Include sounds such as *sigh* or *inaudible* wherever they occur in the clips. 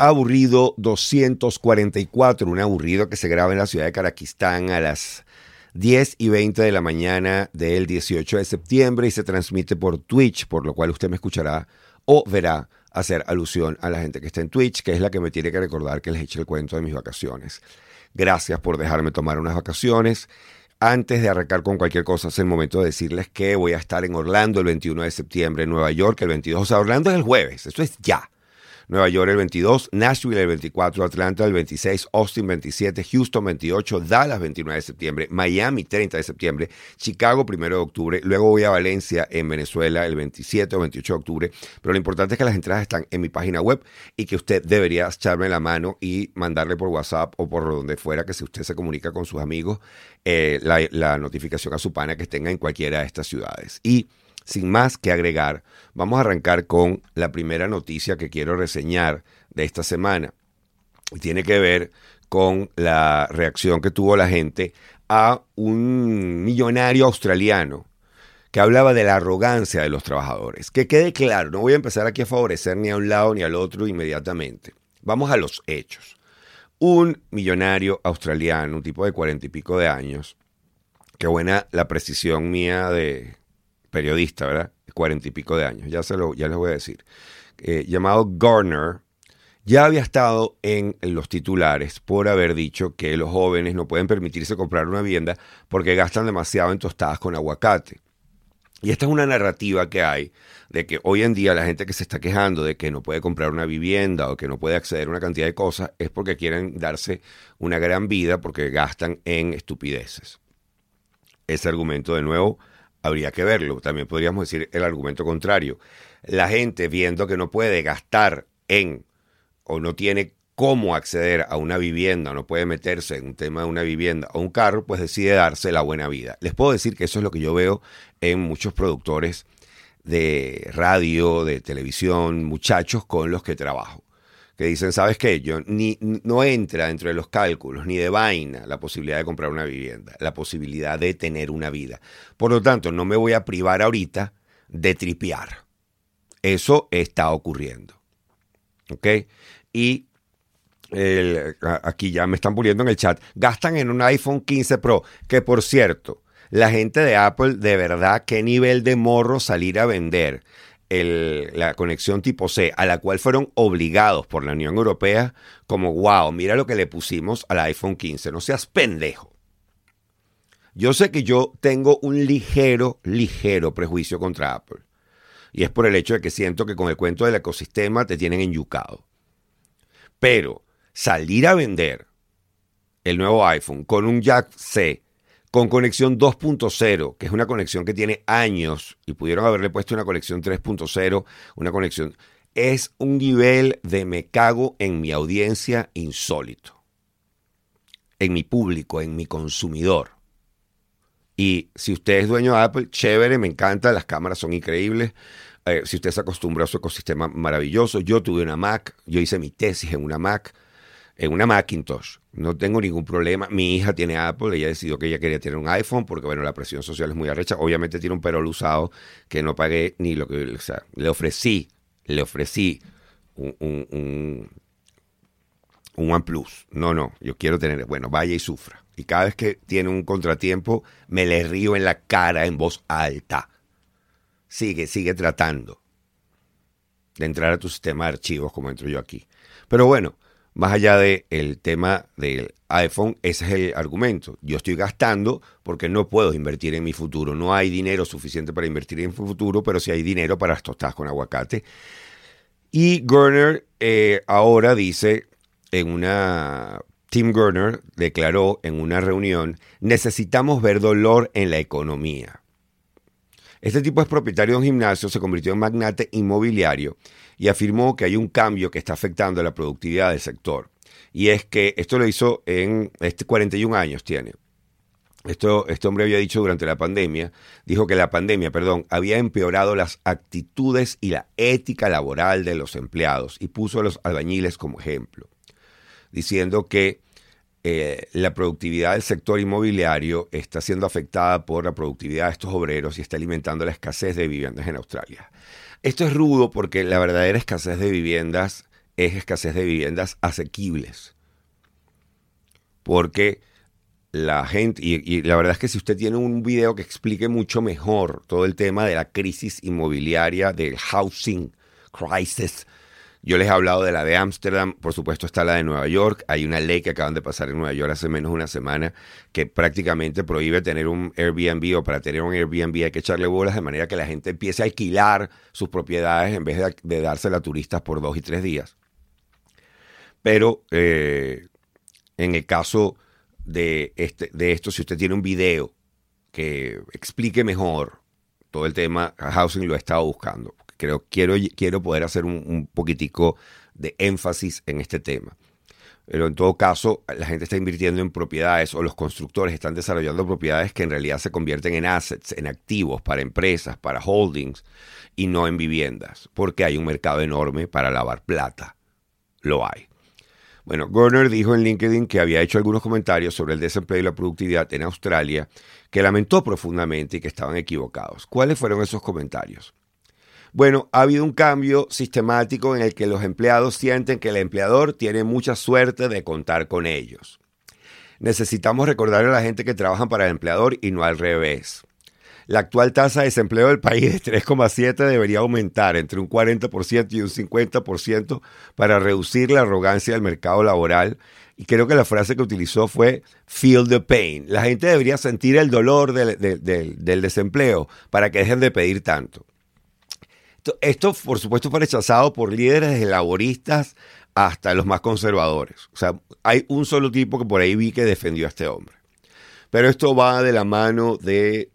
Aburrido 244, un aburrido que se graba en la ciudad de Caraquistán a las 10 y 20 de la mañana del 18 de septiembre y se transmite por Twitch, por lo cual usted me escuchará o verá hacer alusión a la gente que está en Twitch, que es la que me tiene que recordar que les eche el cuento de mis vacaciones. Gracias por dejarme tomar unas vacaciones. Antes de arrancar con cualquier cosa, es el momento de decirles que voy a estar en Orlando el 21 de septiembre, en Nueva York el 22. O sea, Orlando es el jueves, eso es ya. Nueva York el 22, Nashville el 24, Atlanta el 26, Austin 27, Houston 28, Dallas 29 de septiembre, Miami 30 de septiembre, Chicago 1 de octubre, luego voy a Valencia en Venezuela el 27 o 28 de octubre, pero lo importante es que las entradas están en mi página web y que usted debería echarme la mano y mandarle por WhatsApp o por donde fuera que si usted se comunica con sus amigos eh, la, la notificación a su pana que tenga en cualquiera de estas ciudades. Y sin más que agregar, vamos a arrancar con la primera noticia que quiero reseñar de esta semana. Tiene que ver con la reacción que tuvo la gente a un millonario australiano que hablaba de la arrogancia de los trabajadores. Que quede claro, no voy a empezar aquí a favorecer ni a un lado ni al otro inmediatamente. Vamos a los hechos. Un millonario australiano, un tipo de cuarenta y pico de años, qué buena la precisión mía de, periodista, ¿verdad? Cuarenta y pico de años, ya, se lo, ya les voy a decir, eh, llamado Garner, ya había estado en los titulares por haber dicho que los jóvenes no pueden permitirse comprar una vivienda porque gastan demasiado en tostadas con aguacate. Y esta es una narrativa que hay de que hoy en día la gente que se está quejando de que no puede comprar una vivienda o que no puede acceder a una cantidad de cosas es porque quieren darse una gran vida porque gastan en estupideces. Ese argumento de nuevo habría que verlo. También podríamos decir el argumento contrario. La gente viendo que no puede gastar en o no tiene cómo acceder a una vivienda, no puede meterse en un tema de una vivienda o un carro, pues decide darse la buena vida. Les puedo decir que eso es lo que yo veo en muchos productores de radio, de televisión, muchachos con los que trabajo que dicen, ¿sabes qué? Yo no entra dentro de los cálculos ni de vaina la posibilidad de comprar una vivienda, la posibilidad de tener una vida. Por lo tanto, no me voy a privar ahorita de tripear. Eso está ocurriendo. ¿Ok? Y aquí ya me están poniendo en el chat, gastan en un iPhone 15 Pro, que por cierto, la gente de Apple, de verdad, qué nivel de morro salir a vender la conexión tipo C, a la cual fueron obligados por la Unión Europea, como, wow, mira lo que le pusimos al iPhone 15, no seas pendejo. Yo sé que yo tengo un ligero, ligero prejuicio contra Apple. Y es por el hecho de que siento que con el cuento del ecosistema te tienen enyucado. Pero salir a vender el nuevo iPhone con un jack C con conexión 2.0, que es una conexión que tiene años y pudieron haberle puesto una conexión 3.0, una conexión... Es un nivel de me cago en mi audiencia insólito, en mi público, en mi consumidor. Y si usted es dueño de Apple, chévere, me encanta, las cámaras son increíbles. Eh, si usted se acostumbra a su ecosistema maravilloso, yo tuve una Mac, yo hice mi tesis en una Mac en una Macintosh. No tengo ningún problema. Mi hija tiene Apple, ella decidió que ella quería tener un iPhone porque, bueno, la presión social es muy arrecha. Obviamente tiene un perol usado que no pagué ni lo que, o sea, le ofrecí, le ofrecí un, un, un, OnePlus. No, no, yo quiero tener, bueno, vaya y sufra. Y cada vez que tiene un contratiempo, me le río en la cara en voz alta. Sigue, sigue tratando de entrar a tu sistema de archivos como entro yo aquí. Pero bueno, más allá del el tema del iPhone, ese es el argumento. Yo estoy gastando porque no puedo invertir en mi futuro. No hay dinero suficiente para invertir en mi futuro, pero sí hay dinero para las tostadas con aguacate. Y Gurner eh, ahora dice en una... Tim Gurner declaró en una reunión, necesitamos ver dolor en la economía. Este tipo es propietario de un gimnasio, se convirtió en magnate inmobiliario y afirmó que hay un cambio que está afectando la productividad del sector. Y es que esto lo hizo en este 41 años tiene. Esto, este hombre había dicho durante la pandemia, dijo que la pandemia, perdón, había empeorado las actitudes y la ética laboral de los empleados y puso a los albañiles como ejemplo, diciendo que eh, la productividad del sector inmobiliario está siendo afectada por la productividad de estos obreros y está alimentando la escasez de viviendas en Australia. Esto es rudo porque la verdadera escasez de viviendas es escasez de viviendas asequibles. Porque la gente, y, la verdad es que si usted tiene un video que explique mucho mejor todo el tema de la crisis inmobiliaria, del housing crisis, yo les he hablado de la de Ámsterdam, por supuesto está la de Nueva York. Hay una ley que acaban de pasar en Nueva York hace menos de una semana que prácticamente prohíbe tener un Airbnb o para tener un Airbnb hay que echarle bolas de manera que la gente empiece a alquilar sus propiedades en vez de, de dársela a turistas por dos y tres días. Pero eh, en el caso de, este, de esto, si usted tiene un video que explique mejor todo el tema, Housing lo he estado buscando creo, quiero, quiero poder hacer un, poquitico de énfasis en este tema. Pero en todo caso, la gente está invirtiendo en propiedades o los constructores están desarrollando propiedades que en realidad se convierten en assets, en activos para empresas, para holdings y no en viviendas, porque hay un mercado enorme para lavar plata. Lo hay. Bueno, Gorner dijo en LinkedIn que había hecho algunos comentarios sobre el desempleo y la productividad en Australia que lamentó profundamente y que estaban equivocados. ¿Cuáles fueron esos comentarios? Bueno, ha habido un cambio sistemático en el que los empleados sienten que el empleador tiene mucha suerte de contar con ellos. Necesitamos recordarle a la gente que trabajan para el empleador y no al revés. La actual tasa de desempleo del país de 3,7 debería aumentar entre un 40% y un 50% para reducir la arrogancia del mercado laboral. Y creo que la frase que utilizó fue feel the pain. La gente debería sentir el dolor del desempleo para que dejen de pedir tanto. Esto, por supuesto, fue rechazado por líderes de laboristas hasta los más conservadores. O sea, hay un solo tipo que por ahí vi que defendió a este hombre. Pero esto va de la mano de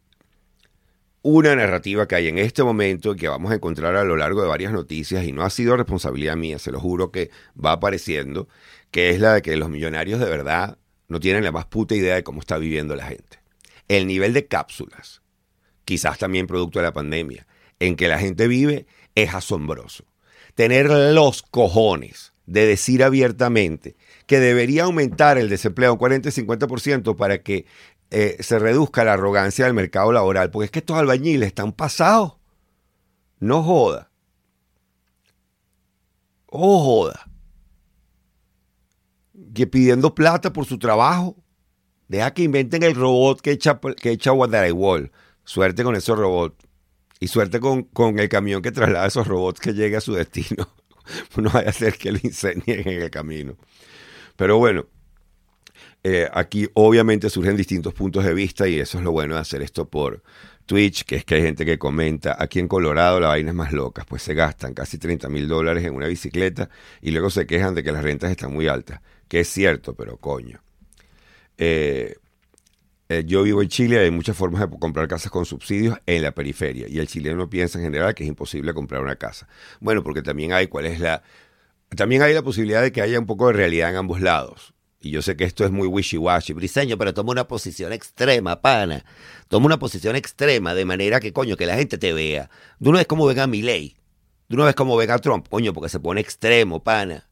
una narrativa que hay en este momento y que vamos a encontrar a lo largo de varias noticias y no ha sido responsabilidad mía, se lo juro que va apareciendo, que es la de que los millonarios de verdad no tienen la más puta idea de cómo está viviendo la gente. El nivel de cápsulas, quizás también producto de la pandemia, en que la gente vive es asombroso. Tener los cojones de decir abiertamente que debería aumentar el desempleo un 40 y 50% para que eh, se reduzca la arrogancia del mercado laboral, porque es que estos albañiles están pasados. No joda. Oh, joda. Que pidiendo plata por su trabajo. Deja que inventen el robot que echa, que echa. Suerte con esos robots. Y suerte con, el camión que traslada esos robots que llegue a su destino. *laughs* no vaya a ser que lo incendien en el camino. Pero bueno, eh, aquí obviamente surgen distintos puntos de vista y eso es lo bueno de hacer esto por Twitch, que es que hay gente que comenta, aquí en Colorado la vaina es más loca, pues se gastan casi 30 mil dólares en una bicicleta y luego se quejan de que las rentas están muy altas, que es cierto, pero coño. Eh, eh, yo vivo en Chile, hay muchas formas de comprar casas con subsidios en la periferia y el chileno piensa en general que es imposible comprar una casa. Bueno, porque también hay cuál es la también hay la posibilidad de que haya un poco de realidad en ambos lados. Y yo sé que esto es muy wishy-washy, briseño, pero toma una posición extrema, pana. Toma una posición extrema de manera que, coño, que la gente te vea. De una vez como venga ley. De una vez como venga Trump, coño, porque se pone extremo, pana.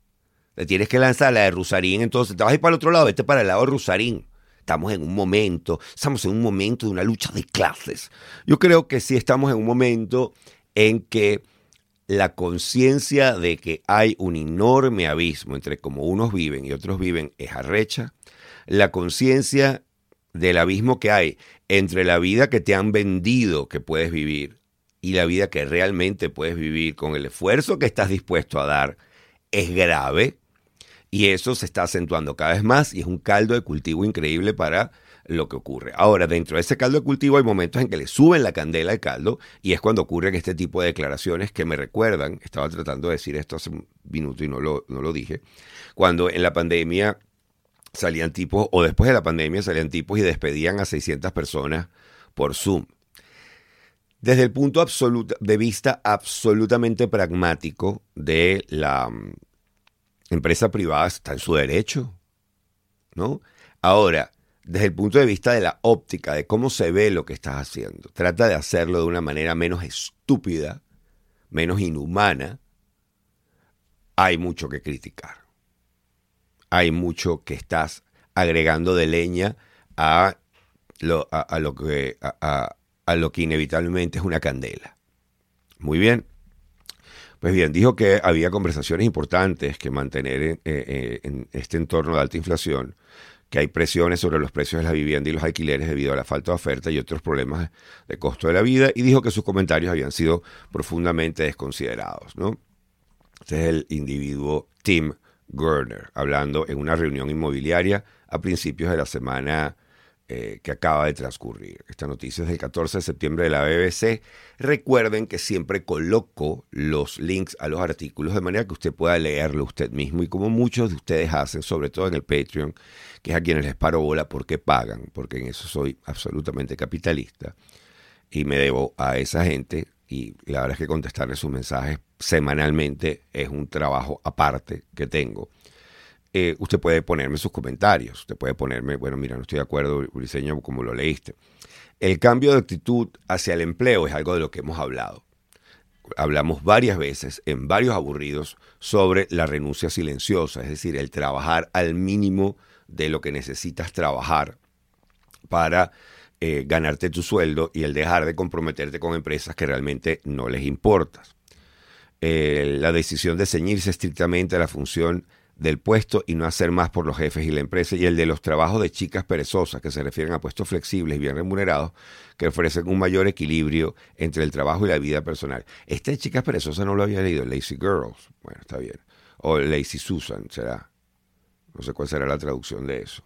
Le tienes que lanzar la de Rusarín, entonces te vas a ir para el otro lado, vete para el lado de Rusarín. Estamos en un momento, estamos en un momento de una lucha de clases. Yo creo que sí estamos en un momento en que la conciencia de que hay un enorme abismo entre cómo unos viven y otros viven es arrecha. La conciencia del abismo que hay entre la vida que te han vendido que puedes vivir y la vida que realmente puedes vivir con el esfuerzo que estás dispuesto a dar es grave. Y eso se está acentuando cada vez más y es un caldo de cultivo increíble para lo que ocurre. Ahora, dentro de ese caldo de cultivo hay momentos en que le suben la candela al caldo y es cuando ocurren este tipo de declaraciones que me recuerdan, estaba tratando de decir esto hace un minuto y no lo, no lo dije, cuando en la pandemia salían tipos, o después de la pandemia salían tipos y despedían a 600 personas por Zoom. Desde el punto de vista absolutamente pragmático de la empresa privada está en su derecho, ¿no? Ahora, desde el punto de vista de la óptica, de cómo se ve lo que estás haciendo, trata de hacerlo de una manera menos estúpida, menos inhumana, hay mucho que criticar. Hay mucho que estás agregando de leña a lo, a, lo que, a lo que inevitablemente es una candela. Muy bien. Pues bien, dijo que había conversaciones importantes que mantener en, eh, en este entorno de alta inflación, que hay presiones sobre los precios de la vivienda y los alquileres debido a la falta de oferta y otros problemas de costo de la vida, y dijo que sus comentarios habían sido profundamente desconsiderados. ¿no? Este es el individuo Tim Gurner, hablando en una reunión inmobiliaria a principios de la semana eh, que acaba de transcurrir. Esta noticia es del 14 de septiembre de la BBC. Recuerden que siempre coloco los links a los artículos de manera que usted pueda leerlo usted mismo y como muchos de ustedes hacen, sobre todo en el Patreon, que es a quienes les paro bola porque pagan, porque en eso soy absolutamente capitalista y me debo a esa gente y la verdad es que contestarles sus mensajes semanalmente es un trabajo aparte que tengo eh, usted puede ponerme sus comentarios. Usted puede ponerme, bueno, mira, no estoy de acuerdo, diseño como lo leíste. El cambio de actitud hacia el empleo es algo de lo que hemos hablado. Hablamos varias veces en varios aburridos sobre la renuncia silenciosa, es decir, el trabajar al mínimo de lo que necesitas trabajar para eh, ganarte tu sueldo y el dejar de comprometerte con empresas que realmente no les importas. Eh, la decisión de ceñirse estrictamente a la función del puesto y no hacer más por los jefes y la empresa, y el de los trabajos de chicas perezosas, que se refieren a puestos flexibles y bien remunerados, que ofrecen un mayor equilibrio entre el trabajo y la vida personal. Este de chicas perezosas no lo había leído, Lazy Girls, bueno, está bien, o Lazy Susan, será, no sé cuál será la traducción de eso.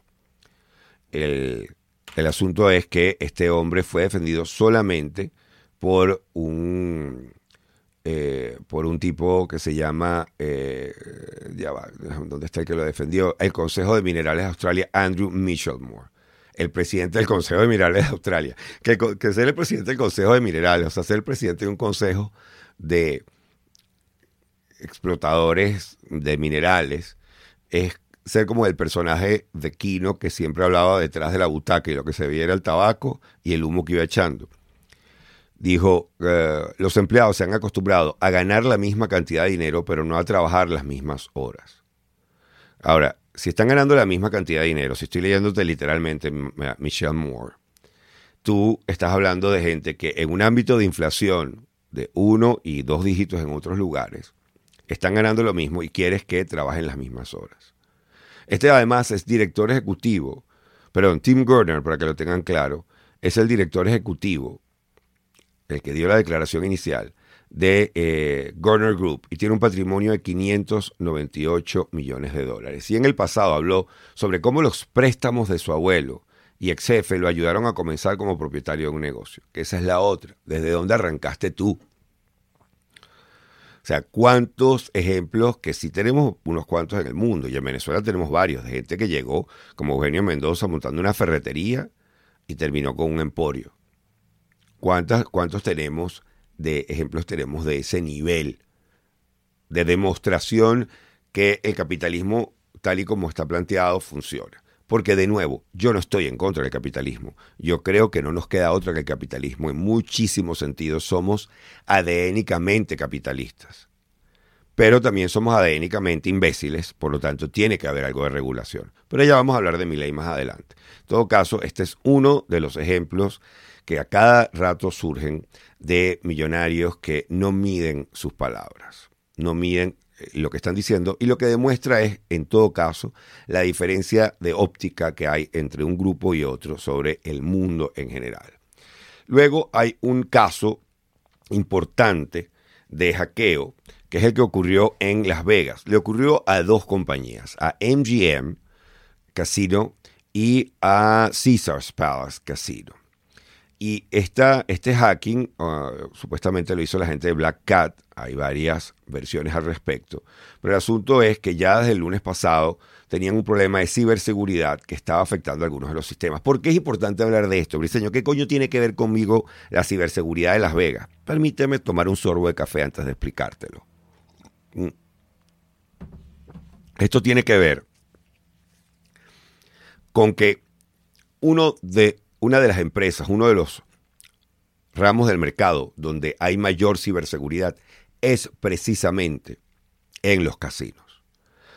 El, el asunto es que este hombre fue defendido solamente por un eh, por un tipo que se llama, eh, ¿dónde está el que lo defendió? El Consejo de Minerales de Australia, Andrew Michelmore, el presidente del Consejo de Minerales de Australia. Que, ser el presidente del Consejo de Minerales, o sea, ser el presidente de un consejo de explotadores de minerales, es ser como el personaje de Kino que siempre hablaba detrás de la butaca y lo que se veía era el tabaco y el humo que iba echando dijo, eh, los empleados se han acostumbrado a ganar la misma cantidad de dinero, pero no a trabajar las mismas horas. Ahora, si están ganando la misma cantidad de dinero, si estoy leyéndote literalmente Michelle Moore, tú estás hablando de gente que en un ámbito de inflación de uno y dos dígitos en otros lugares, están ganando lo mismo y quieres que trabajen las mismas horas. Este además es director ejecutivo, perdón, Tim Gardner, para que lo tengan claro, es el director ejecutivo el que dio la declaración inicial, de eh, Garner Group y tiene un patrimonio de 598 millones de dólares. Y en el pasado habló sobre cómo los préstamos de su abuelo y ex jefe lo ayudaron a comenzar como propietario de un negocio. Que esa es la otra. ¿Desde dónde arrancaste tú? O sea, ¿cuántos ejemplos que sí tenemos unos cuantos en el mundo? Y en Venezuela tenemos varios, de gente que llegó, como Eugenio Mendoza, montando una ferretería y terminó con un emporio. ¿Cuántos tenemos de ejemplos tenemos de ese nivel de demostración que el capitalismo tal y como está planteado funciona? Porque de nuevo, yo no estoy en contra del capitalismo. Yo creo que no nos queda otra que el capitalismo. En muchísimos sentidos somos adénicamente capitalistas. Pero también somos adénicamente imbéciles, por lo tanto tiene que haber algo de regulación. Pero ya vamos a hablar de mi ley más adelante. En todo caso, este es uno de los ejemplos que a cada rato surgen de millonarios que no miden sus palabras, no miden eh, lo que están diciendo y lo que demuestra es, en todo caso, la diferencia de óptica que hay entre un grupo y otro sobre el mundo en general. Luego hay un caso importante de hackeo, que es el que ocurrió en Las Vegas. Le ocurrió a dos compañías, a MGM Casino y a Caesars Palace Casino. Y este hacking ah, supuestamente lo hizo la gente de Black Cat, hay varias versiones al respecto, pero el asunto es que ya desde el lunes pasado tenían un problema de ciberseguridad que estaba afectando algunos de los sistemas. ¿Por qué es importante hablar de esto, Briseño? ¿Qué coño tiene que ver conmigo la ciberseguridad de Las Vegas? Permíteme tomar un sorbo de café antes de explicártelo. Mm. Esto tiene que ver con que uno de una de las empresas, uno de los ramos del mercado donde hay mayor ciberseguridad es precisamente en los casinos.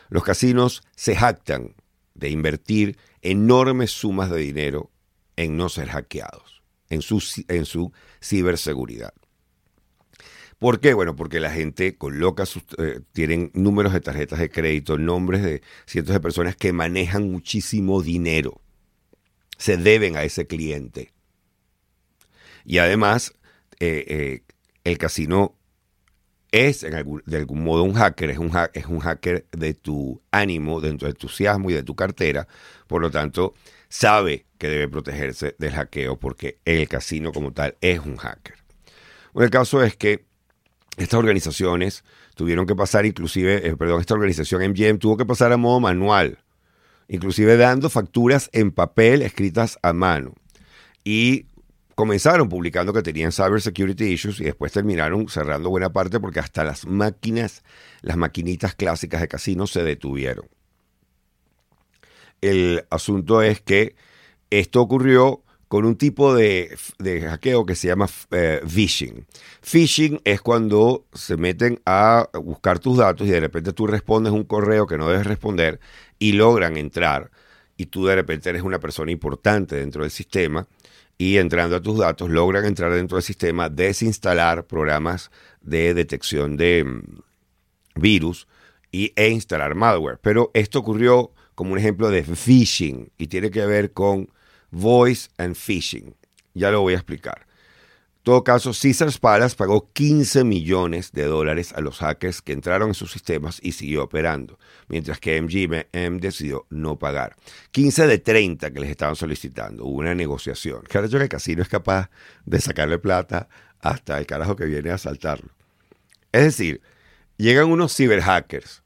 Los casinos se jactan de invertir enormes sumas de dinero en no ser hackeados, en su, en su ciberseguridad. ¿Por qué? Bueno, porque la gente coloca sus, eh, tienen números de tarjetas de crédito, nombres de cientos de personas que manejan muchísimo dinero. Se deben a ese cliente. Y además, eh, eh, el casino es de algún modo un hacker, es un, es un hacker de tu ánimo, de tu entusiasmo y de tu cartera. Por lo tanto, sabe que debe protegerse del hackeo porque el casino como tal es un hacker. El caso es que estas organizaciones tuvieron que pasar, inclusive, eh, perdón, esta organización MGM tuvo que pasar a modo manual, inclusive dando facturas en papel escritas a mano. Y comenzaron publicando que tenían cybersecurity issues y después terminaron cerrando buena parte porque hasta las máquinas, las maquinitas clásicas de casino se detuvieron. El asunto es que esto ocurrió con un tipo de, hackeo que se llama eh, phishing. Phishing es cuando se meten a buscar tus datos y de repente tú respondes un correo que no debes responder y logran entrar y tú de repente eres una persona importante dentro del sistema y entrando a tus datos logran entrar dentro del sistema, desinstalar programas de detección de mm, virus y, e instalar malware. Pero esto ocurrió como un ejemplo de phishing y tiene que ver con voice and phishing. Ya lo voy a explicar. En todo caso, Caesars Palace pagó 15 millones de dólares a los hackers que entraron en sus sistemas y siguió operando, mientras que MGM decidió no pagar. 15 de 30 que les estaban solicitando. Hubo una negociación. Que que el casino es capaz de sacarle plata hasta el carajo que viene a asaltarlo. Es decir, llegan unos ciberhackers,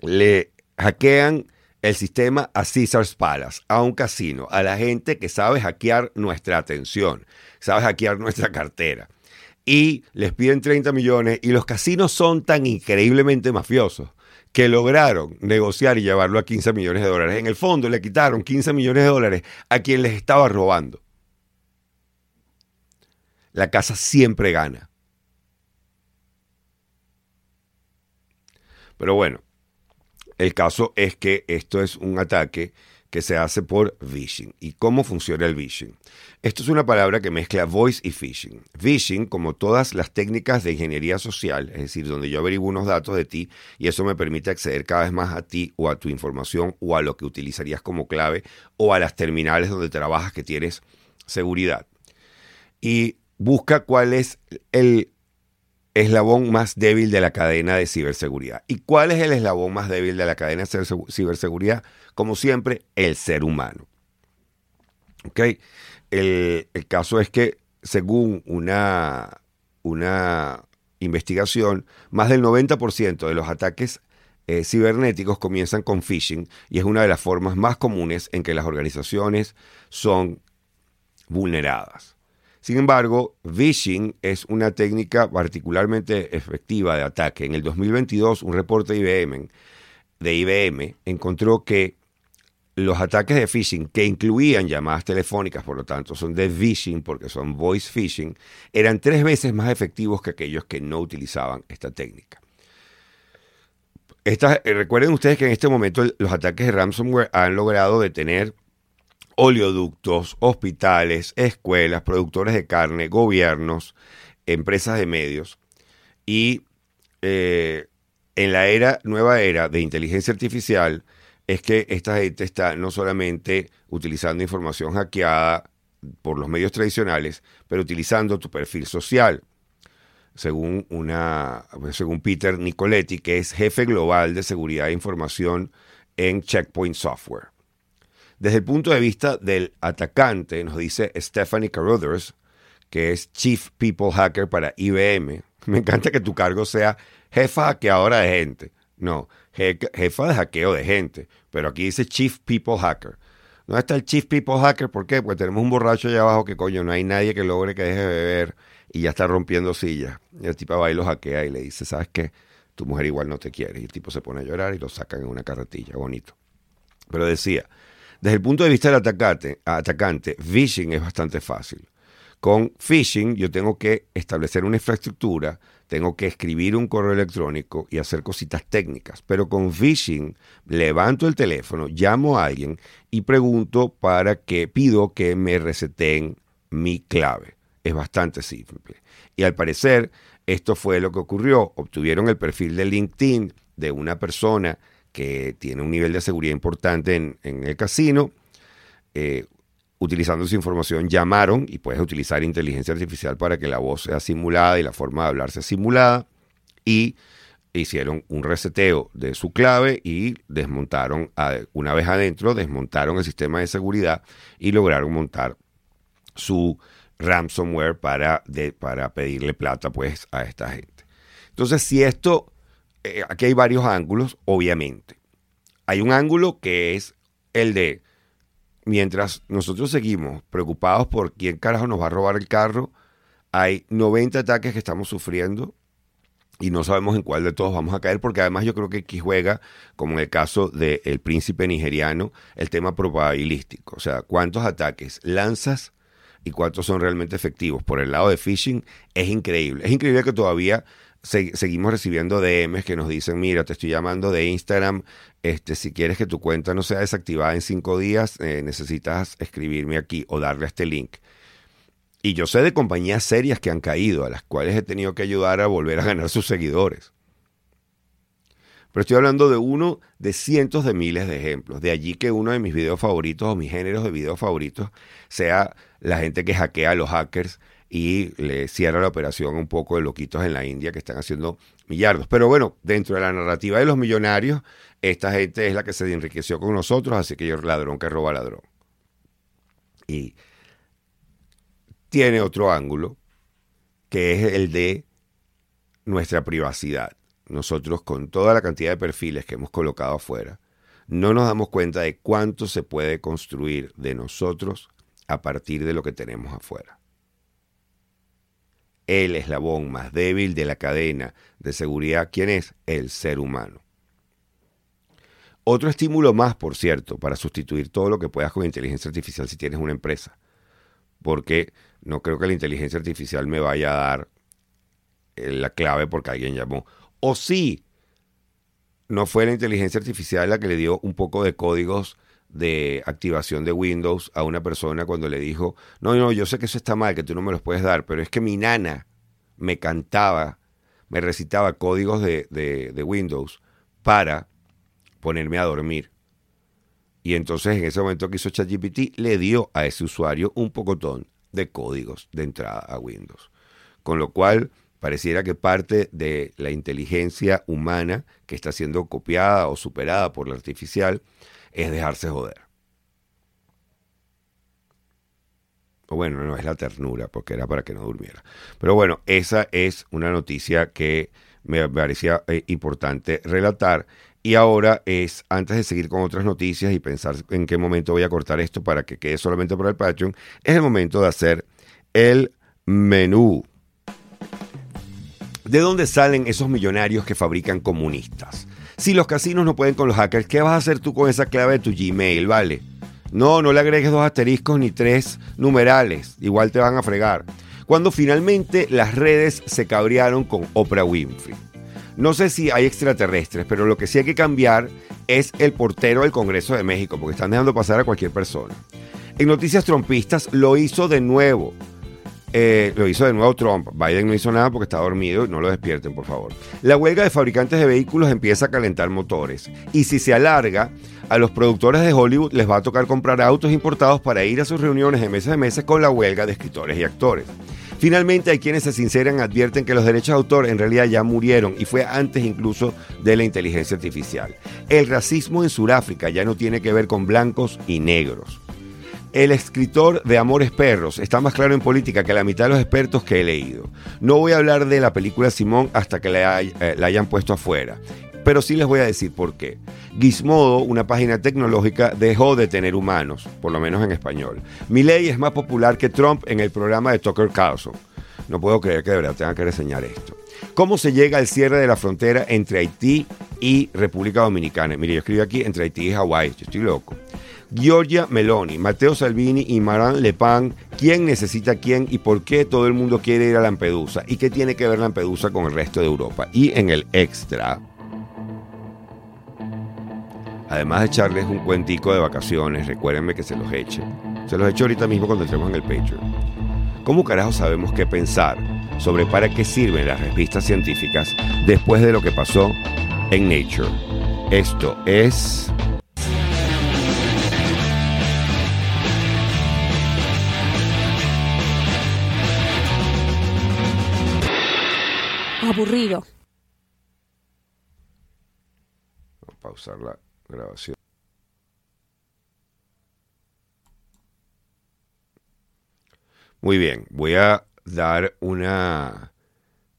le hackean el sistema a Caesars Palace, a un casino, a la gente que sabe hackear nuestra atención, sabe hackear nuestra cartera. Y les piden 30 millones y los casinos son tan increíblemente mafiosos que lograron negociar y llevarlo a 15 millones de dólares. En el fondo le quitaron 15 millones de dólares a quien les estaba robando. La casa siempre gana. Pero bueno, el caso es que esto es un ataque que se hace por phishing. ¿Y cómo funciona el phishing? Esto es una palabra que mezcla voice y phishing. Phishing, como todas las técnicas de ingeniería social, es decir, donde yo averiguo unos datos de ti y eso me permite acceder cada vez más a ti o a tu información o a lo que utilizarías como clave o a las terminales donde trabajas que tienes seguridad. Y busca cuál es el eslabón más débil de la cadena de ciberseguridad. ¿Y cuál es el eslabón más débil de la cadena de ciberseguridad? Como siempre, el ser humano. El, caso es que, según una, una investigación, más del 90% de los ataques eh, cibernéticos comienzan con phishing y es una de las formas más comunes en que las organizaciones son vulneradas. Sin embargo, phishing es una técnica particularmente efectiva de ataque. En el 2022, un reporte de IBM, de IBM encontró que los ataques de phishing, que incluían llamadas telefónicas, por lo tanto son de phishing porque son voice phishing, eran tres veces más efectivos que aquellos que no utilizaban esta técnica. Eh, recuerden ustedes que en este momento los ataques de ransomware han logrado detener oleoductos, hospitales, escuelas, productores de carne, gobiernos, empresas de medios. Y eh, en la era, nueva era de inteligencia artificial, es que esta gente está no solamente utilizando información hackeada por los medios tradicionales, pero utilizando tu perfil social. Según, una, según Peter Nicoletti, que es jefe global de seguridad de información en Checkpoint Software. Desde el punto de vista del atacante, nos dice Stephanie Carruthers, que es Chief People Hacker para IBM. Me encanta que tu cargo sea jefa hackeadora de gente. No, jefa de hackeo de gente. Pero aquí dice Chief People Hacker. ¿Dónde está el Chief People Hacker? ¿Por qué? Porque tenemos un borracho allá abajo que coño, no hay nadie que logre que deje de beber y ya está rompiendo sillas. Y el tipo va y lo hackea y le dice, ¿sabes qué? Tu mujer igual no te quiere. Y el tipo se pone a llorar y lo sacan en una carretilla, bonito. Pero decía, desde el punto de vista del atacante, phishing es bastante fácil. Con phishing yo tengo que establecer una infraestructura, tengo que escribir un correo electrónico y hacer cositas técnicas. Pero con phishing levanto el teléfono, llamo a alguien y pregunto para que pido que me reseten mi clave. Es bastante simple. Y al parecer esto fue lo que ocurrió. Obtuvieron el perfil de LinkedIn de una persona que tiene un nivel de seguridad importante en, el casino. Eh, utilizando esa información llamaron y puedes utilizar inteligencia artificial para que la voz sea simulada y la forma de hablar sea simulada y hicieron un reseteo de su clave y desmontaron, una vez adentro, desmontaron el sistema de seguridad y lograron montar su ransomware para, para pedirle plata pues a esta gente. Entonces, si esto, eh, aquí hay varios ángulos, obviamente. Hay un ángulo que es el de, mientras nosotros seguimos preocupados por quién carajo nos va a robar el carro, hay 90 ataques que estamos sufriendo y no sabemos en cuál de todos vamos a caer, porque además yo creo que aquí juega, como en el caso del príncipe nigeriano, el tema probabilístico. O sea, cuántos ataques lanzas y cuántos son realmente efectivos. Por el lado de phishing es increíble. Es increíble que todavía seguimos recibiendo DMs que nos dicen, mira, te estoy llamando de Instagram, este, si quieres que tu cuenta no sea desactivada en cinco días, eh, necesitas escribirme aquí o darle este link. Y yo sé de compañías serias que han caído, a las cuales he tenido que ayudar a volver a ganar sus seguidores. Pero estoy hablando de uno de cientos de miles de ejemplos. De allí que uno de mis videos favoritos o mis géneros de videos favoritos sea la gente que hackea a los hackers y le cierra la operación un poco de loquitos en la India que están haciendo millardos. Pero bueno, dentro de la narrativa de los millonarios, esta gente es la que se enriqueció con nosotros, así que yo ladrón que roba ladrón. Y tiene otro ángulo, que es el de nuestra privacidad nosotros con toda la cantidad de perfiles que hemos colocado afuera, no nos damos cuenta de cuánto se puede construir de nosotros a partir de lo que tenemos afuera. El eslabón más débil de la cadena de seguridad, ¿quién es? El ser humano. Otro estímulo más, por cierto, para sustituir todo lo que puedas con inteligencia artificial si tienes una empresa. Porque no creo que la inteligencia artificial me vaya a dar eh, la clave porque alguien llamó. O sí, no fue la inteligencia artificial la que le dio un poco de códigos de activación de Windows a una persona cuando le dijo, no, no, yo sé que eso está mal, que tú no me los puedes dar, pero es que mi nana me cantaba, me recitaba códigos de, de Windows para ponerme a dormir. Y entonces en ese momento que hizo ChatGPT le dio a ese usuario un pocotón de códigos de entrada a Windows. Con lo cual pareciera que parte de la inteligencia humana que está siendo copiada o superada por la artificial es dejarse joder. O bueno, no es la ternura, porque era para que no durmiera. Pero bueno, esa es una noticia que me parecía eh, importante relatar. Y ahora es, antes de seguir con otras noticias y pensar en qué momento voy a cortar esto para que quede solamente por el Patreon, es el momento de hacer el menú. ¿De dónde salen esos millonarios que fabrican comunistas? Si los casinos no pueden con los hackers, ¿qué vas a hacer tú con esa clave de tu Gmail, vale? No, no le agregues dos asteriscos ni tres numerales, igual te van a fregar. Cuando finalmente las redes se cabrearon con Oprah Winfrey. No sé si hay extraterrestres, pero lo que sí hay que cambiar es el portero del Congreso de México, porque están dejando pasar a cualquier persona. En Noticias Trompistas lo hizo de nuevo. Eh, lo hizo de nuevo Trump. Biden no hizo nada porque está dormido. No lo despierten, por favor. La huelga de fabricantes de vehículos empieza a calentar motores. Y si se alarga, a los productores de Hollywood les va a tocar comprar autos importados para ir a sus reuniones de meses a meses con la huelga de escritores y actores. Finalmente hay quienes se sinceran, advierten que los derechos de autor en realidad ya murieron y fue antes incluso de la inteligencia artificial. El racismo en Sudáfrica ya no tiene que ver con blancos y negros. El escritor de Amores Perros está más claro en política que la mitad de los expertos que he leído. No voy a hablar de la película Simón hasta que la, eh, hayan puesto afuera, pero sí les voy a decir por qué. Gizmodo, una página tecnológica, dejó de tener humanos, por lo menos en español. Mi ley es más popular que Trump en el programa de Tucker Carlson. No puedo creer que de verdad tenga que reseñar esto. ¿Cómo se llega al cierre de la frontera entre Haití y República Dominicana? Mire, yo escribo aquí entre Haití y Hawái. Yo estoy loco. Giorgia Meloni, Matteo Salvini y Maran Le Pen, quién necesita quién y por qué todo el mundo quiere ir a Lampedusa y qué tiene que ver Lampedusa con el resto de Europa. Y en el extra, además de echarles un cuentico de vacaciones, recuérdenme que se los eche. Se los echo ahorita mismo cuando entremos en el Patreon. ¿Cómo carajo sabemos qué pensar sobre para qué sirven las revistas científicas después de lo que pasó en Nature. Esto es... Aburrido. Vamos a pausar la grabación. Muy bien, voy a dar una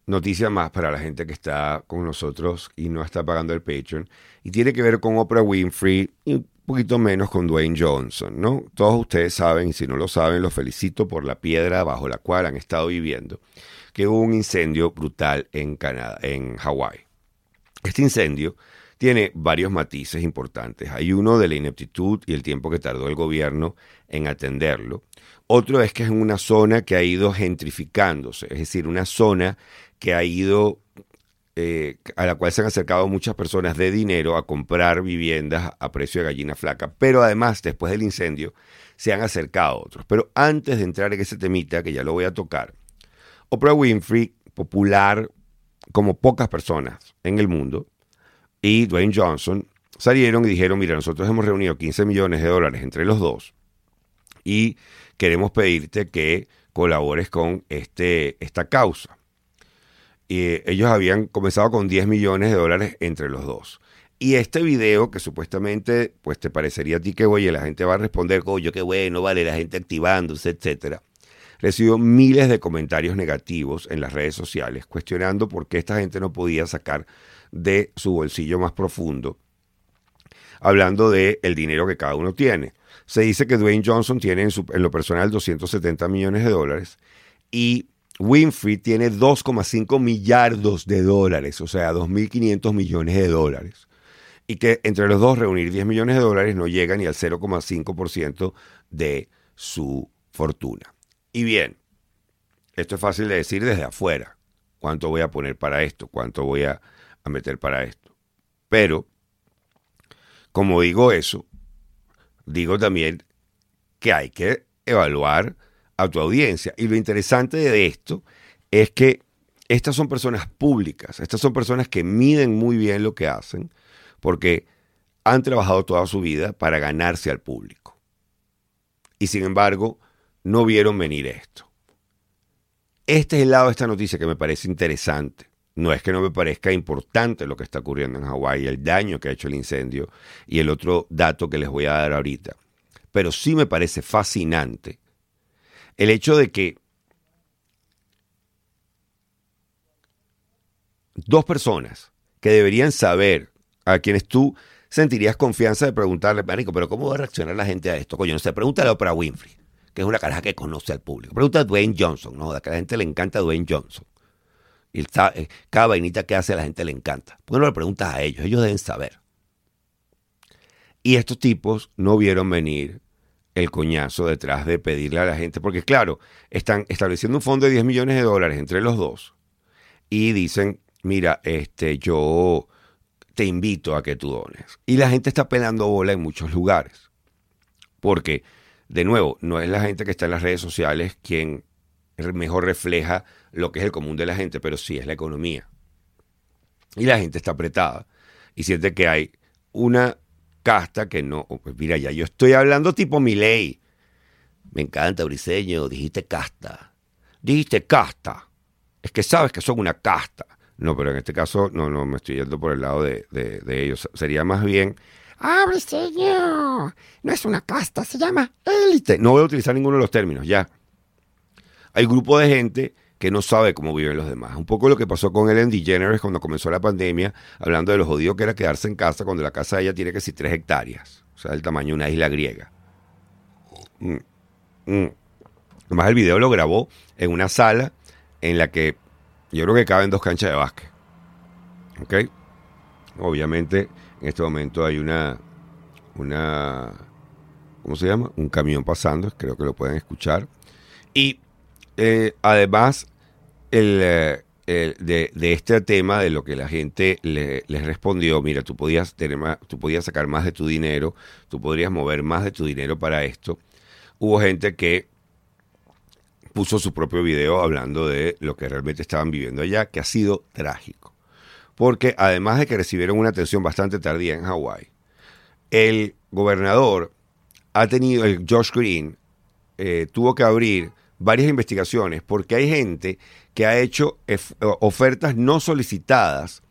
noticia más para la gente que está con nosotros y no está pagando el Patreon. Y tiene que ver con Oprah Winfrey y un poquito menos con Dwayne Johnson, ¿no? Todos ustedes saben, y si no lo saben, los felicito por la piedra bajo la cual han estado viviendo, que hubo un incendio brutal en Canadá, en Hawái. Este incendio tiene varios matices importantes. Hay uno de la ineptitud y el tiempo que tardó el gobierno en atenderlo. Otro es que es una zona que ha ido gentrificándose, es decir, una zona que ha ido, eh, a la cual se han acercado muchas personas de dinero a comprar viviendas a precio de gallina flaca. Pero además, después del incendio, se han acercado otros. Pero antes de entrar en ese temita, que ya lo voy a tocar, Oprah Winfrey, popular como pocas personas en el mundo, y Dwayne Johnson salieron y dijeron, mira, nosotros hemos reunido 15 millones de dólares entre los dos y queremos pedirte que colabores con este, esta causa. Y ellos habían comenzado con 10 millones de dólares entre los dos. Y este video que supuestamente pues te parecería a ti que oye, la gente va a responder, oye, qué bueno, vale, la gente activándose, etcétera. Recibió miles de comentarios negativos en las redes sociales cuestionando por qué esta gente no podía sacar de su bolsillo más profundo, hablando de el dinero que cada uno tiene. Se dice que Dwayne Johnson tiene en, su, en lo personal 270 millones de dólares y Winfrey tiene 2,5 millardos de dólares, o sea, 2.500 millones de dólares. Y que entre los dos reunir 10 millones de dólares no llega ni al 0,5% de su fortuna. Y bien, esto es fácil de decir desde afuera. ¿Cuánto voy a poner para esto? ¿Cuánto voy a a meter para esto. Pero, como digo eso, digo también que hay que evaluar a tu audiencia. Y lo interesante de esto es que estas son personas públicas, estas son personas que miden muy bien lo que hacen, porque han trabajado toda su vida para ganarse al público. Y sin embargo, no vieron venir esto. Este es el lado de esta noticia que me parece interesante. No es que no me parezca importante lo que está ocurriendo en Hawái, el daño que ha hecho el incendio y el otro dato que les voy a dar ahorita. Pero sí me parece fascinante el hecho de que dos personas que deberían saber a quienes tú sentirías confianza de preguntarle, Marico, pero ¿cómo va a reaccionar la gente a esto? Coño, no sé, pregúntale a Winfrey, que es una caraja que conoce al público. Pregunta a Dwayne Johnson, ¿no? A la gente le encanta Dwayne Johnson. Y eh, cada vainita que hace a la gente le encanta. ¿Por qué no le preguntas a ellos? Ellos deben saber. Y estos tipos no vieron venir el coñazo detrás de pedirle a la gente, porque claro, están estableciendo un fondo de 10 millones de dólares entre los dos y dicen, mira, este, yo te invito a que tú dones. Y la gente está pelando bola en muchos lugares. Porque, de nuevo, no es la gente que está en las redes sociales quien mejor refleja lo que es el común de la gente, pero sí es la economía. Y la gente está apretada y siente que hay una casta que no, pues mira, ya yo estoy hablando tipo mi ley. Me encanta, Briseño, dijiste casta. Dijiste casta. Es que sabes que son una casta. No, pero en este caso no, no me estoy yendo por el lado de, de ellos. Sería más bien, ah, Briseño, no es una casta, se llama élite. No voy a utilizar ninguno de los términos, ya. Hay grupo de gente que no sabe cómo viven los demás. Un poco lo que pasó con Ellen DeGeneres cuando comenzó la pandemia, hablando de lo jodido que era quedarse en casa cuando la casa de ella tiene ser tres hectáreas, o sea, el tamaño de una isla griega. Mm, mm. Además, el video lo grabó en una sala en la que yo creo que caben dos canchas de básquet. ¿Ok? Obviamente, en este momento hay una, una, ¿cómo se llama? Un camión pasando, creo que lo pueden escuchar. Y eh, además, eh, el, de, de, este tema, de lo que la gente le, les respondió, mira, tú podías, tener más, tú podías sacar más de tu dinero, tú podrías mover más de tu dinero para esto. Hubo gente que puso su propio video hablando de lo que realmente estaban viviendo allá, que ha sido trágico. Porque además de que recibieron una atención bastante tardía en Hawái, el gobernador ha tenido, el Josh Green, eh, tuvo que abrir varias investigaciones porque hay gente que ha hecho ofertas no solicitadas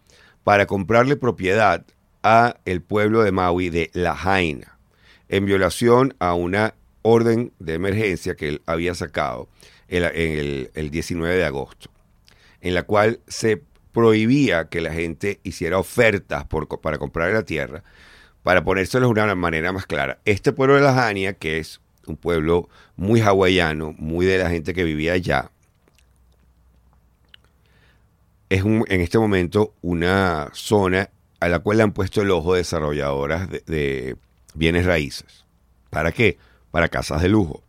para comprarle propiedad a el pueblo de Maui de La Jaina en violación a una orden de emergencia que él había sacado el, el, 19 de agosto, en la cual se prohibía que la gente hiciera ofertas para comprar la tierra, para ponérselo de una manera más clara. Este pueblo de La Jania, que es un pueblo muy hawaiano, muy de la gente que vivía allá, es un, en este momento una zona a la cual le han puesto el ojo desarrolladoras de, bienes raíces. ¿Para qué? Para casas de lujo.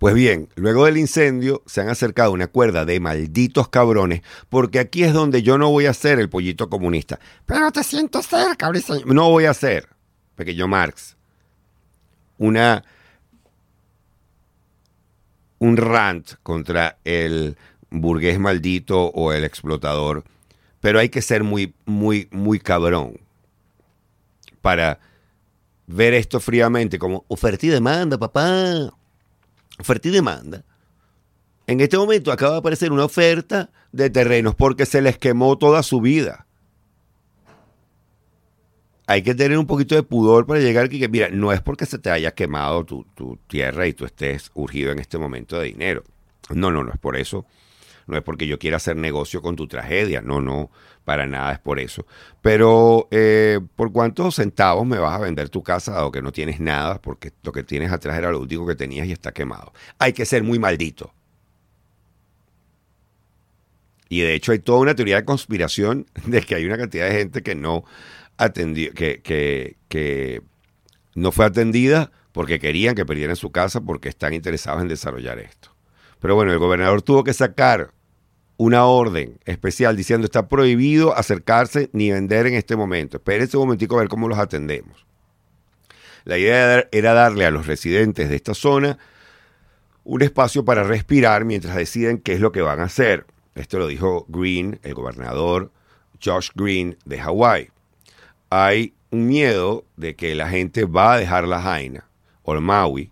Pues bien, luego del incendio se han acercado una cuerda de malditos cabrones, porque aquí es donde yo no voy a ser el pollito comunista. Pero te siento cerca, No voy a ser, pequeño Marx, una un rant contra el burgués maldito o el explotador, pero hay que ser muy, muy, muy cabrón para ver esto fríamente como oferta y demanda, papá. Oferta y demanda. En este momento acaba de aparecer una oferta de terrenos porque se les quemó toda su vida. Hay que tener un poquito de pudor para llegar que mira, no es porque se te haya quemado tu, tu tierra y tú estés urgido en este momento de dinero. No, no, no es por eso no es porque yo quiera hacer negocio con tu tragedia, no, no, para nada es por eso. Pero, eh, ¿por cuántos centavos me vas a vender tu casa dado que no tienes nada? Porque lo que tienes atrás era lo último que tenías y está quemado. Hay que ser muy maldito. Y de hecho hay toda una teoría de conspiración *laughs* de que hay una cantidad de gente que no atendió, que, que, que no fue atendida porque querían que perdieran su casa porque están interesados en desarrollar esto. Pero bueno, el gobernador tuvo que sacar una orden especial diciendo está prohibido acercarse ni vender en este momento. Espérense un momentico a ver cómo los atendemos. La idea era darle a los residentes de esta zona un espacio para respirar mientras deciden qué es lo que van a hacer. Esto lo dijo Green, el gobernador Josh Green de Hawái. Hay un miedo de que la gente va a dejar la Jaina o el Maui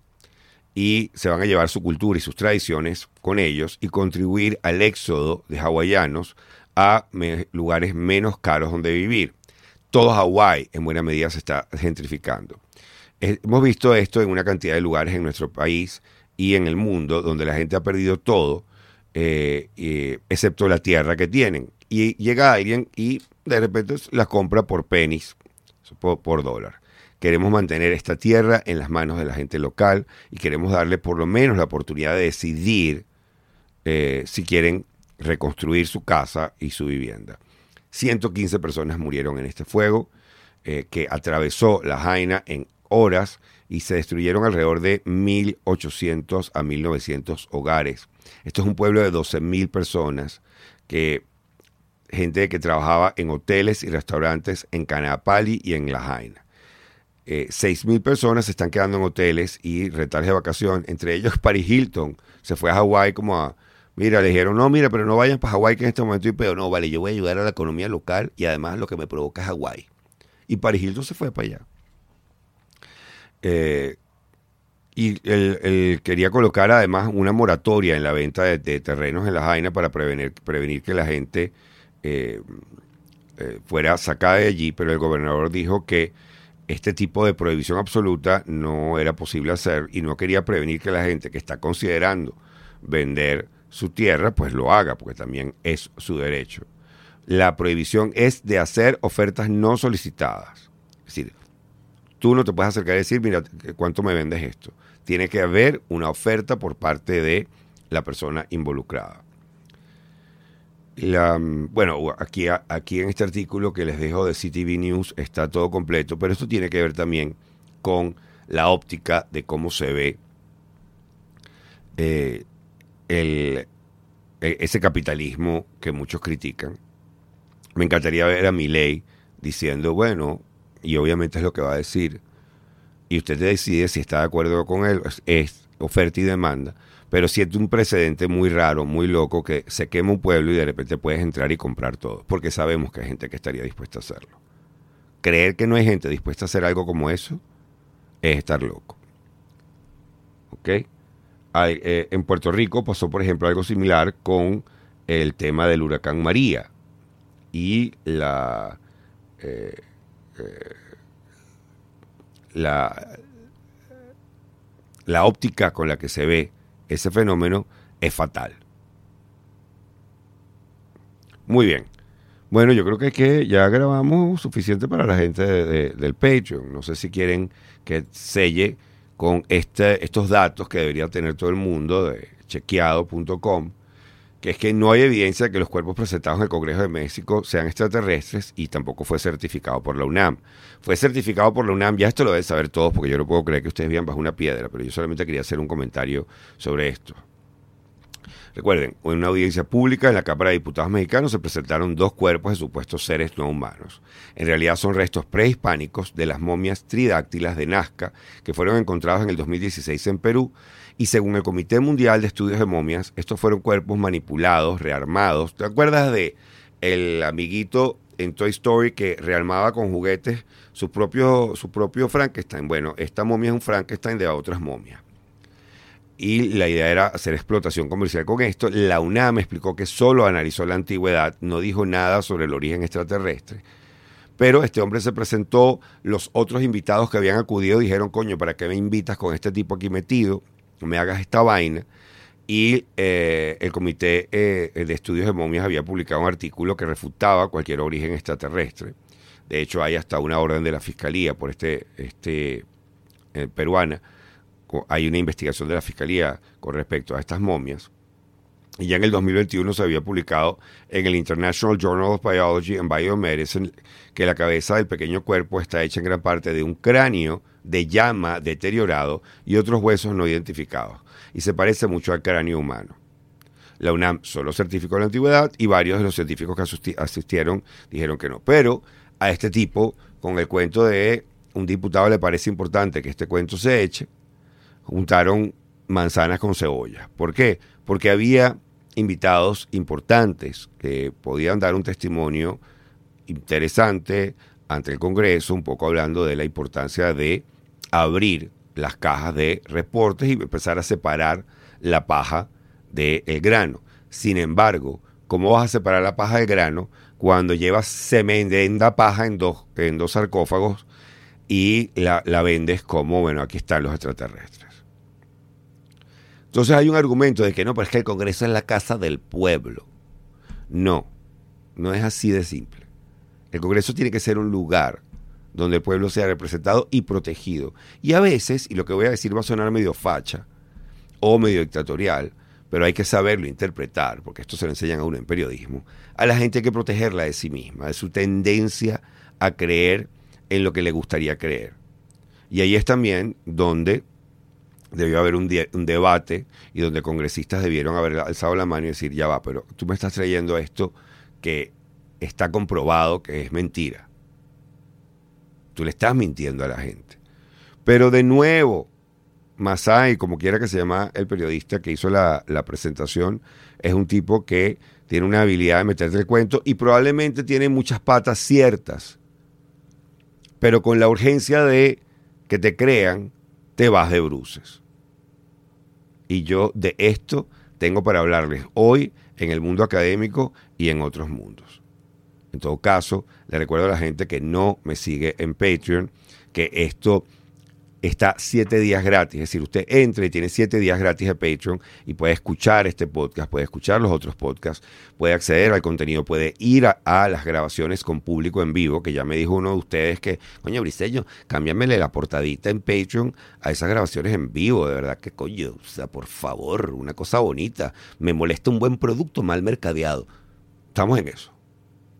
y se van a llevar su cultura y sus tradiciones con ellos y contribuir al éxodo de hawaianos a lugares menos caros donde vivir. Todo Hawái en buena medida se está gentrificando. Hemos visto esto en una cantidad de lugares en nuestro país y en el mundo donde la gente ha perdido todo, eh, excepto la tierra que tienen. Y llega alguien y de repente la compra por pennies, por dólar. Queremos mantener esta tierra en las manos de la gente local y queremos darle por lo menos la oportunidad de decidir eh, si quieren reconstruir su casa y su vivienda. 115 personas murieron en este fuego eh, que atravesó la Jaina en horas y se destruyeron alrededor de 1.800 a 1.900 hogares. Esto es un pueblo de 12.000 personas que gente que trabajaba en hoteles y restaurantes en Canapali y en La Jaina eh, 6.000 personas se están quedando en hoteles y retales de vacación, entre ellos *laughs* Paris Hilton se fue a Hawái como a, mira, le dijeron, no, mira, pero no vayan para Hawái que en este momento y pero no, vale, yo voy a ayudar a la economía local y además lo que me provoca es Hawái. Y Paris Hilton se fue para allá. Eh, y él, quería colocar además una moratoria en la venta de, terrenos en la Jaina para prevenir, prevenir que la gente eh, eh, fuera sacada de allí, pero el gobernador dijo que este tipo de prohibición absoluta no era posible hacer y no quería prevenir que la gente que está considerando vender su tierra, pues lo haga, porque también es su derecho. La prohibición es de hacer ofertas no solicitadas. Es decir, tú no te puedes acercar y decir, mira, ¿cuánto me vendes esto? Tiene que haber una oferta por parte de la persona involucrada. La, bueno, aquí, aquí en este artículo que les dejo de CTV News está todo completo, pero esto tiene que ver también con la óptica de cómo se ve eh, el, e, ese capitalismo que muchos critican. Me encantaría ver a ley diciendo, bueno, y obviamente es lo que va a decir, y usted decide si está de acuerdo con él, es oferta y demanda, pero siente un precedente muy raro, muy loco, que se quema un pueblo y de repente puedes entrar y comprar todo, porque sabemos que hay gente que estaría dispuesta a hacerlo. Creer que no hay gente dispuesta a hacer algo como eso es estar loco. ¿Ok? Eh, en Puerto Rico pasó, por ejemplo, algo similar con el tema del huracán María y la, eh, eh, la, óptica con la que se ve ese fenómeno es fatal. Muy bien. Bueno, yo creo que, que ya grabamos suficiente para la gente del Patreon. No sé si quieren que selle con este, estos datos que debería tener todo el mundo de chequeado.com que es que no hay evidencia de que los cuerpos presentados en el Congreso de México sean extraterrestres y tampoco fue certificado por la UNAM. Fue certificado por la UNAM, ya esto lo deben saber todos porque yo no puedo creer que ustedes vean bajo una piedra, pero yo solamente quería hacer un comentario sobre esto. Recuerden, en una audiencia pública en la Cámara de Diputados mexicanos se presentaron dos cuerpos de supuestos seres no humanos. En realidad son restos prehispánicos de las momias tridáctilas de Nazca que fueron encontrados en el 2016 en Perú y según el Comité Mundial de Estudios de Momias, estos fueron cuerpos manipulados, rearmados. ¿Te acuerdas de el amiguito en Toy Story que rearmaba con juguetes su propio, su propio Frankenstein? Bueno, esta momia es un Frankenstein de otras momias. Y la idea era hacer explotación comercial con esto. La UNAM explicó que solo analizó la antigüedad, no dijo nada sobre el origen extraterrestre. Pero este hombre se presentó, los otros invitados que habían acudido dijeron, coño, ¿para qué me invitas con este tipo aquí metido? me hagas esta vaina. Y eh, el Comité eh, de Estudios de Momias había publicado un artículo que refutaba cualquier origen extraterrestre. De hecho, hay hasta una orden de la Fiscalía por este, este eh, peruana. Hay una investigación de la Fiscalía con respecto a estas momias. Y ya en el 2021 se había publicado en el International Journal of Biology and Biomedicine que la cabeza del pequeño cuerpo está hecha en gran parte de un cráneo de llama deteriorado y otros huesos no identificados, y se parece mucho al cráneo humano. La UNAM solo certificó la antigüedad y varios de los científicos que asistieron dijeron que no. Pero a este tipo, con el cuento de un diputado le parece importante que este cuento se eche, juntaron manzanas con cebolla. ¿Por qué? Porque había invitados importantes que podían dar un testimonio interesante ante el Congreso, un poco hablando de la importancia de abrir las cajas de reportes y empezar a separar la paja del grano. Sin embargo, ¿cómo vas a separar la paja del grano cuando llevas semenda paja en dos, en dos sarcófagos y la, la vendes como, bueno, aquí están los extraterrestres? Entonces hay un argumento de que no, pero es que el Congreso es la casa del pueblo. No, no es así de simple. El Congreso tiene que ser un lugar donde el pueblo sea representado y protegido. Y a veces, y lo que voy a decir va a sonar medio facha o medio dictatorial, pero hay que saberlo interpretar, porque esto se lo enseñan a uno en periodismo, a la gente hay que protegerla de sí misma, de su tendencia a creer en lo que le gustaría creer. Y ahí es también donde debió haber un, debate y donde congresistas debieron haber alzado la mano y decir, ya va, pero tú me estás trayendo esto que está comprobado que es mentira. Tú le estás mintiendo a la gente. Pero de nuevo, Masai, como quiera que se llama el periodista que hizo la, presentación, es un tipo que tiene una habilidad de meterte el cuento y probablemente tiene muchas patas ciertas. Pero con la urgencia de que te crean, te vas de bruces. Y yo de esto tengo para hablarles hoy en el mundo académico y en otros mundos. En todo caso, le recuerdo a la gente que no me sigue en Patreon que esto está siete días gratis. Es decir, usted entra y tiene siete días gratis de Patreon y puede escuchar este podcast, puede escuchar los otros podcasts, puede acceder al contenido, puede ir a, las grabaciones con público en vivo, que ya me dijo uno de ustedes que, coño, Briseño, cámbiamele la portadita en Patreon a esas grabaciones en vivo, de verdad que, coño, o sea, por favor, una cosa bonita. Me molesta un buen producto mal mercadeado. Estamos en eso.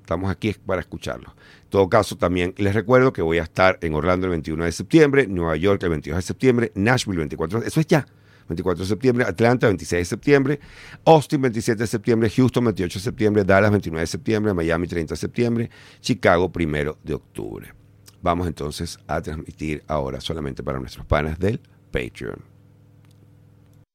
Estamos aquí para escucharlos. En todo caso, también les recuerdo que voy a estar en Orlando el 21 de septiembre, Nueva York el 22 de septiembre, Nashville el 24 eso es ya. 24 de septiembre, Atlanta 26 de septiembre, Austin 27 de septiembre, Houston 28 de septiembre, Dallas 29 de septiembre, Miami 30 de septiembre, Chicago 1 de octubre. Vamos entonces a transmitir ahora solamente para nuestros panas del Patreon.